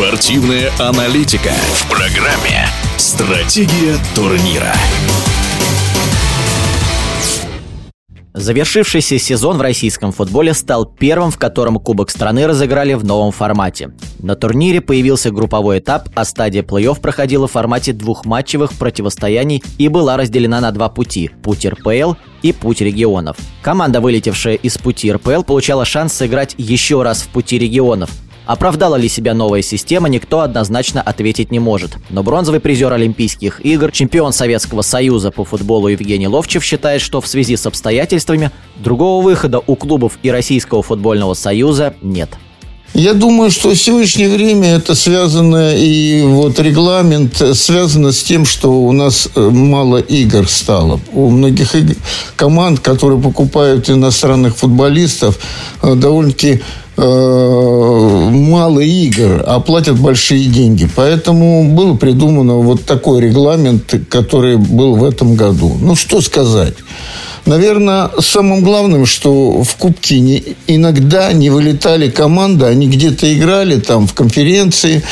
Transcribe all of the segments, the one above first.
Спортивная аналитика в программе «Стратегия турнира». Завершившийся сезон в российском футболе стал первым, в котором Кубок страны разыграли в новом формате. На турнире появился групповой этап, а стадия плей-офф проходила в формате двухматчевых противостояний и была разделена на два пути – путь РПЛ и путь регионов. Команда, вылетевшая из пути РПЛ, получала шанс сыграть еще раз в пути регионов, Оправдала ли себя новая система, никто однозначно ответить не может. Но бронзовый призер Олимпийских игр, чемпион Советского Союза по футболу Евгений Ловчев считает, что в связи с обстоятельствами другого выхода у клубов и Российского футбольного союза нет. Я думаю, что в сегодняшнее время это связано и вот регламент связано с тем, что у нас э, мало игр стало. У многих команд, которые покупают иностранных футболистов, э, довольно-таки мало игр, а платят большие деньги. Поэтому было придумано вот такой регламент, который был в этом году. Ну, что сказать. Наверное, самым главным, что в Кубке не, иногда не вылетали команды, они где-то играли там в конференции,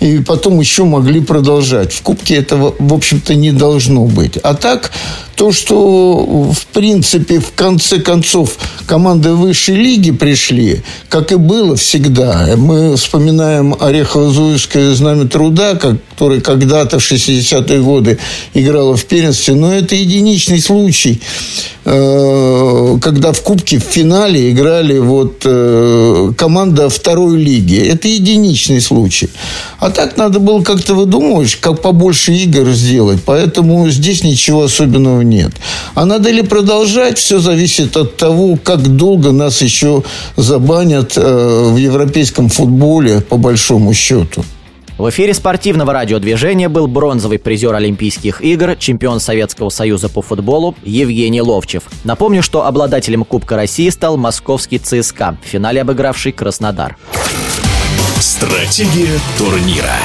и потом еще могли продолжать. В Кубке этого, в общем-то, не должно быть. А так, то, что, в принципе, в конце концов, команды высшей лиги пришли, как и было всегда. Мы вспоминаем Орехово-Зуевское знамя труда, которое когда-то в 60-е годы играло в первенстве, но это единичный случай, когда в Кубке в финале играли вот э, команда второй лиги. Это единичный случай. А так надо было как-то выдумывать, как побольше игр сделать. Поэтому здесь ничего особенного нет. А надо ли продолжать, все зависит от того, как долго нас еще забанят э, в европейском футболе, по большому счету. В эфире спортивного радиодвижения был бронзовый призер Олимпийских игр, чемпион Советского союза по футболу Евгений Ловчев. Напомню, что обладателем Кубка России стал московский ЦСКА, в финале обыгравший Краснодар. Стратегия турнира.